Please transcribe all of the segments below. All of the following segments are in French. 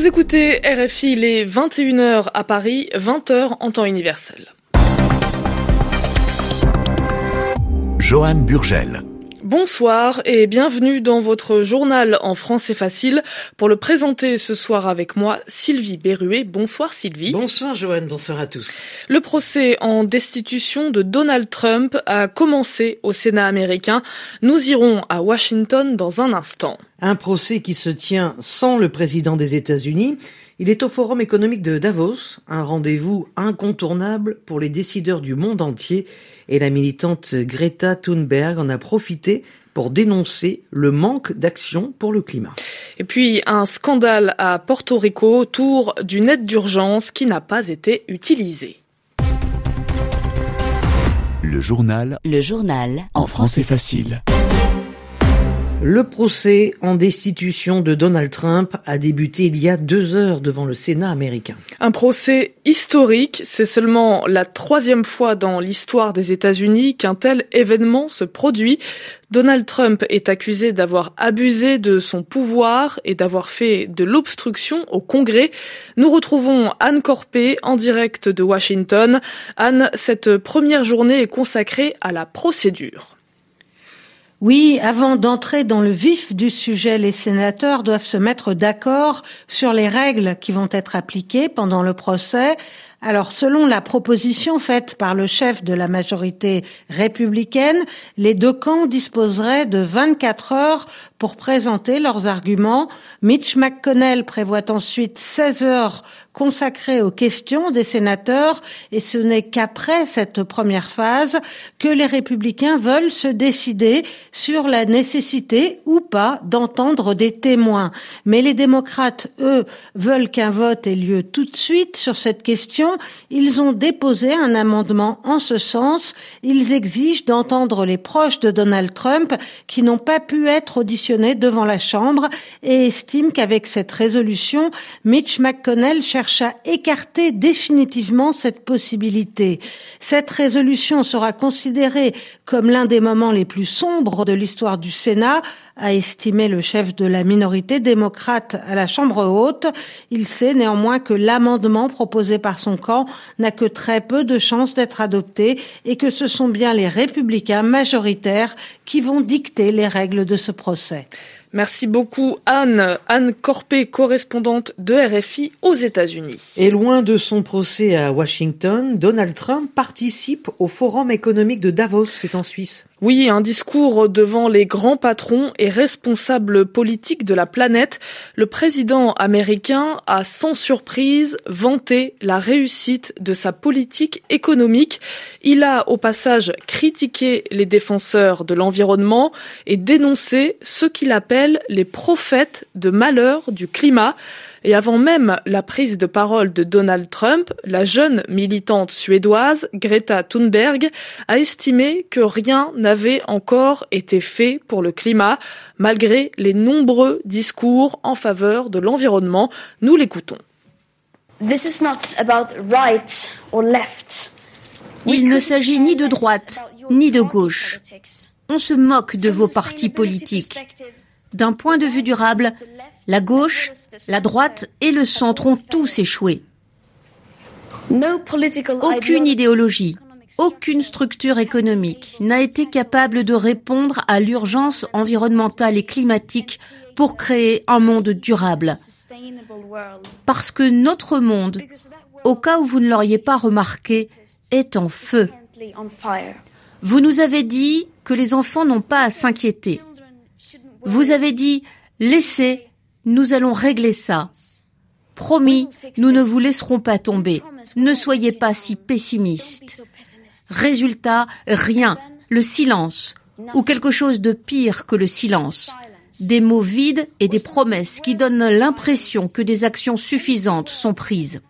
Vous écoutez RFI, les 21h à Paris, 20h en temps universel. Johan Burgel. Bonsoir et bienvenue dans votre journal en français facile. Pour le présenter ce soir avec moi, Sylvie Berruet. Bonsoir Sylvie. Bonsoir Joanne, bonsoir à tous. Le procès en destitution de Donald Trump a commencé au Sénat américain. Nous irons à Washington dans un instant. Un procès qui se tient sans le président des États-Unis. Il est au Forum économique de Davos, un rendez-vous incontournable pour les décideurs du monde entier et la militante Greta Thunberg en a profité pour dénoncer le manque d'action pour le climat. Et puis un scandale à Porto Rico autour d'une aide d'urgence qui n'a pas été utilisée. Le journal. Le journal. En français facile. Le procès en destitution de Donald Trump a débuté il y a deux heures devant le Sénat américain. Un procès historique, c'est seulement la troisième fois dans l'histoire des États-Unis qu'un tel événement se produit. Donald Trump est accusé d'avoir abusé de son pouvoir et d'avoir fait de l'obstruction au Congrès. Nous retrouvons Anne Corpé en direct de Washington. Anne, cette première journée est consacrée à la procédure. Oui, avant d'entrer dans le vif du sujet, les sénateurs doivent se mettre d'accord sur les règles qui vont être appliquées pendant le procès. Alors, selon la proposition faite par le chef de la majorité républicaine, les deux camps disposeraient de 24 heures pour présenter leurs arguments. Mitch McConnell prévoit ensuite 16 heures consacrées aux questions des sénateurs et ce n'est qu'après cette première phase que les républicains veulent se décider sur la nécessité ou pas d'entendre des témoins. Mais les démocrates, eux, veulent qu'un vote ait lieu tout de suite sur cette question ils ont déposé un amendement en ce sens. Ils exigent d'entendre les proches de Donald Trump qui n'ont pas pu être auditionnés devant la Chambre et estiment qu'avec cette résolution, Mitch McConnell cherche à écarter définitivement cette possibilité. Cette résolution sera considérée comme l'un des moments les plus sombres de l'histoire du Sénat a estimé le chef de la minorité démocrate à la Chambre haute. Il sait néanmoins que l'amendement proposé par son camp n'a que très peu de chances d'être adopté et que ce sont bien les républicains majoritaires qui vont dicter les règles de ce procès. Merci beaucoup Anne. Anne Corpé, correspondante de RFI aux États-Unis. Et loin de son procès à Washington, Donald Trump participe au Forum économique de Davos, c'est en Suisse. Oui, un discours devant les grands patrons et responsables politiques de la planète. Le président américain a sans surprise vanté la réussite de sa politique économique. Il a au passage critiqué les défenseurs de l'environnement et dénoncé ce qu'il appelle les prophètes de malheur du climat. Et avant même la prise de parole de Donald Trump, la jeune militante suédoise Greta Thunberg a estimé que rien n'avait encore été fait pour le climat, malgré les nombreux discours en faveur de l'environnement. Nous l'écoutons. Il ne s'agit ni de droite, ni de gauche. On se moque de vos partis politiques. D'un point de vue durable, la gauche, la droite et le centre ont tous échoué. Aucune idéologie, aucune structure économique n'a été capable de répondre à l'urgence environnementale et climatique pour créer un monde durable. Parce que notre monde, au cas où vous ne l'auriez pas remarqué, est en feu. Vous nous avez dit que les enfants n'ont pas à s'inquiéter. Vous avez dit, laissez, nous allons régler ça. Promis, nous ne vous laisserons pas tomber. Ne soyez pas si pessimiste. Résultat, rien, le silence, ou quelque chose de pire que le silence. Des mots vides et des promesses qui donnent l'impression que des actions suffisantes sont prises.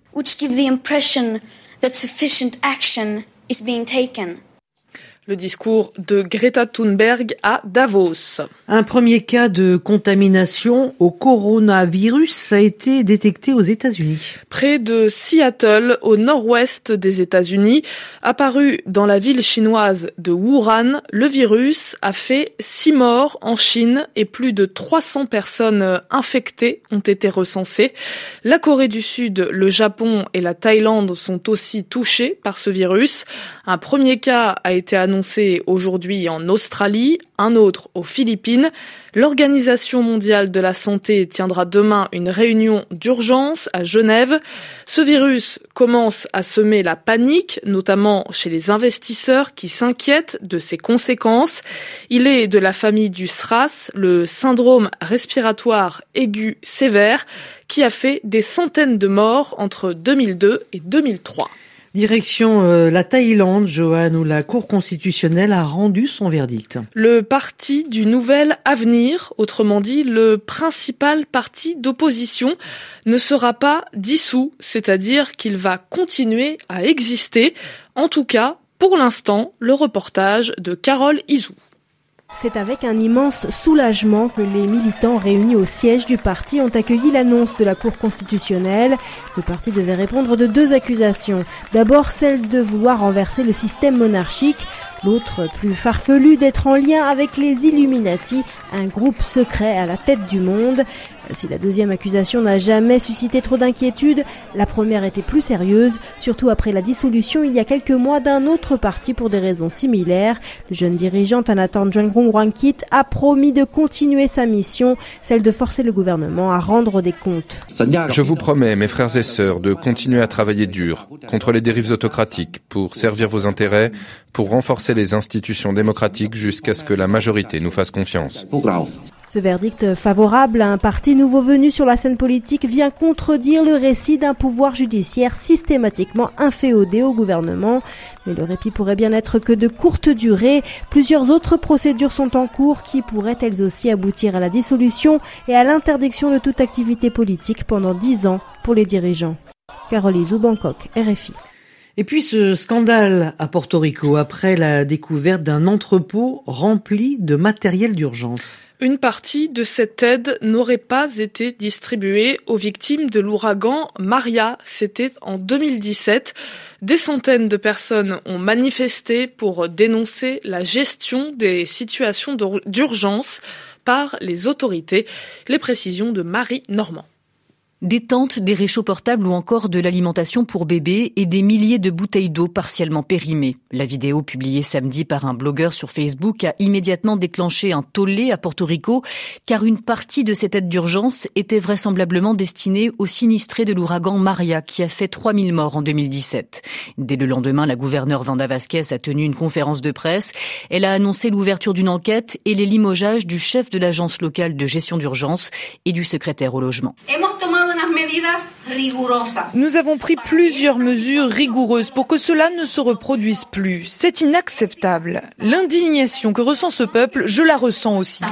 Le discours de Greta Thunberg à Davos. Un premier cas de contamination au coronavirus a été détecté aux États-Unis. Près de Seattle, au nord-ouest des États-Unis, apparu dans la ville chinoise de Wuhan, le virus a fait six morts en Chine et plus de 300 personnes infectées ont été recensées. La Corée du Sud, le Japon et la Thaïlande sont aussi touchés par ce virus. Un premier cas a été annoncé aujourd'hui en Australie, un autre aux Philippines. L'Organisation mondiale de la santé tiendra demain une réunion d'urgence à Genève. Ce virus commence à semer la panique, notamment chez les investisseurs qui s'inquiètent de ses conséquences. Il est de la famille du SRAS, le syndrome respiratoire aigu sévère, qui a fait des centaines de morts entre 2002 et 2003. Direction euh, la Thaïlande, Johan, où la Cour constitutionnelle a rendu son verdict. Le parti du Nouvel Avenir, autrement dit le principal parti d'opposition, ne sera pas dissous, c'est-à-dire qu'il va continuer à exister. En tout cas, pour l'instant, le reportage de Carole Izou. C'est avec un immense soulagement que les militants réunis au siège du parti ont accueilli l'annonce de la Cour constitutionnelle. Le parti devait répondre de deux accusations. D'abord celle de vouloir renverser le système monarchique, l'autre plus farfelu d'être en lien avec les Illuminati, un groupe secret à la tête du monde. Si la deuxième accusation n'a jamais suscité trop d'inquiétude, la première était plus sérieuse, surtout après la dissolution il y a quelques mois d'un autre parti pour des raisons similaires. Le jeune dirigeant Anatan Jonghrong Wankit a promis de continuer sa mission, celle de forcer le gouvernement à rendre des comptes. Je vous promets, mes frères et sœurs, de continuer à travailler dur contre les dérives autocratiques pour servir vos intérêts, pour renforcer les institutions démocratiques jusqu'à ce que la majorité nous fasse confiance. Ce verdict favorable à un parti nouveau venu sur la scène politique vient contredire le récit d'un pouvoir judiciaire systématiquement inféodé au gouvernement. Mais le répit pourrait bien être que de courte durée. Plusieurs autres procédures sont en cours qui pourraient elles aussi aboutir à la dissolution et à l'interdiction de toute activité politique pendant dix ans pour les dirigeants. Caroline Bangkok, RFI. Et puis ce scandale à Porto Rico après la découverte d'un entrepôt rempli de matériel d'urgence. Une partie de cette aide n'aurait pas été distribuée aux victimes de l'ouragan Maria. C'était en 2017. Des centaines de personnes ont manifesté pour dénoncer la gestion des situations d'urgence par les autorités. Les précisions de Marie Normand. Des tentes, des réchauds portables ou encore de l'alimentation pour bébés et des milliers de bouteilles d'eau partiellement périmées. La vidéo publiée samedi par un blogueur sur Facebook a immédiatement déclenché un tollé à Porto Rico car une partie de cette aide d'urgence était vraisemblablement destinée aux sinistrés de l'ouragan Maria qui a fait 3000 morts en 2017. Dès le lendemain, la gouverneure Vanda Vasquez a tenu une conférence de presse. Elle a annoncé l'ouverture d'une enquête et les limogeages du chef de l'agence locale de gestion d'urgence et du secrétaire au logement. Nous avons pris plusieurs mesures rigoureuses pour que cela ne se reproduise plus. C'est inacceptable. L'indignation que ressent ce peuple, je la ressens aussi.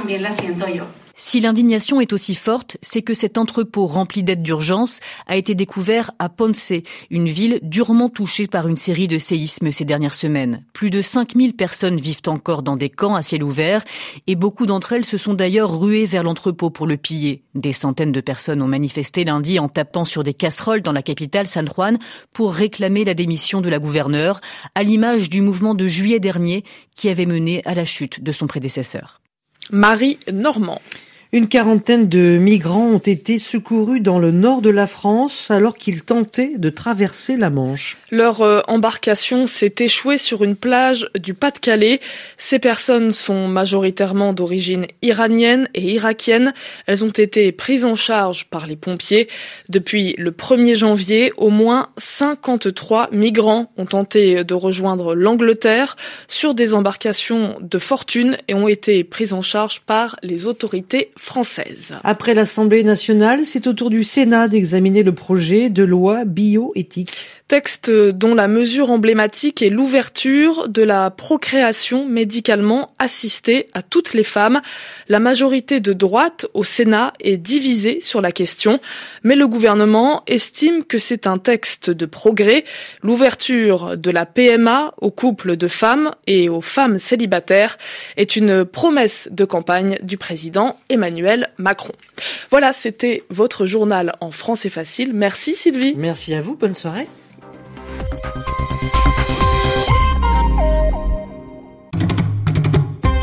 Si l'indignation est aussi forte, c'est que cet entrepôt rempli d'aides d'urgence a été découvert à Ponce, une ville durement touchée par une série de séismes ces dernières semaines. Plus de 5000 personnes vivent encore dans des camps à ciel ouvert et beaucoup d'entre elles se sont d'ailleurs ruées vers l'entrepôt pour le piller. Des centaines de personnes ont manifesté lundi en tapant sur des casseroles dans la capitale San Juan pour réclamer la démission de la gouverneure, à l'image du mouvement de juillet dernier qui avait mené à la chute de son prédécesseur. Marie Normand. Une quarantaine de migrants ont été secourus dans le nord de la France alors qu'ils tentaient de traverser la Manche. Leur euh, embarcation s'est échouée sur une plage du Pas-de-Calais. Ces personnes sont majoritairement d'origine iranienne et irakienne. Elles ont été prises en charge par les pompiers. Depuis le 1er janvier, au moins 53 migrants ont tenté de rejoindre l'Angleterre sur des embarcations de fortune et ont été prises en charge par les autorités Après l'Assemblée nationale, c'est au tour du Sénat d'examiner le projet de loi bioéthique. Texte dont la mesure emblématique est l'ouverture de la procréation médicalement assistée à toutes les femmes. La majorité de droite au Sénat est divisée sur la question, mais le gouvernement estime que c'est un texte de progrès. L'ouverture de la PMA aux couples de femmes et aux femmes célibataires est une promesse de campagne du président Emmanuel Macron. Voilà, c'était votre journal en français facile. Merci Sylvie. Merci à vous, bonne soirée. thank you